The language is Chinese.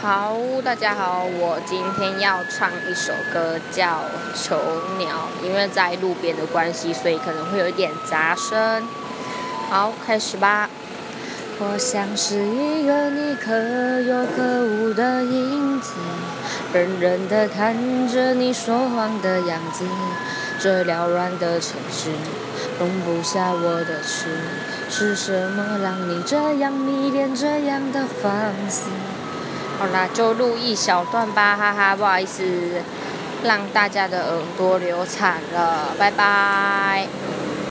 好，大家好，我今天要唱一首歌叫《囚鸟》，因为在路边的关系，所以可能会有一点杂声。好，开始吧。我像是一个你可有可无的影子，冷冷的看着你说谎的样子。这缭乱的城市容不下我的痴，是什么让你这样迷恋这样的放肆？好啦，就录一小段吧，哈哈，不好意思，让大家的耳朵流产了，拜拜。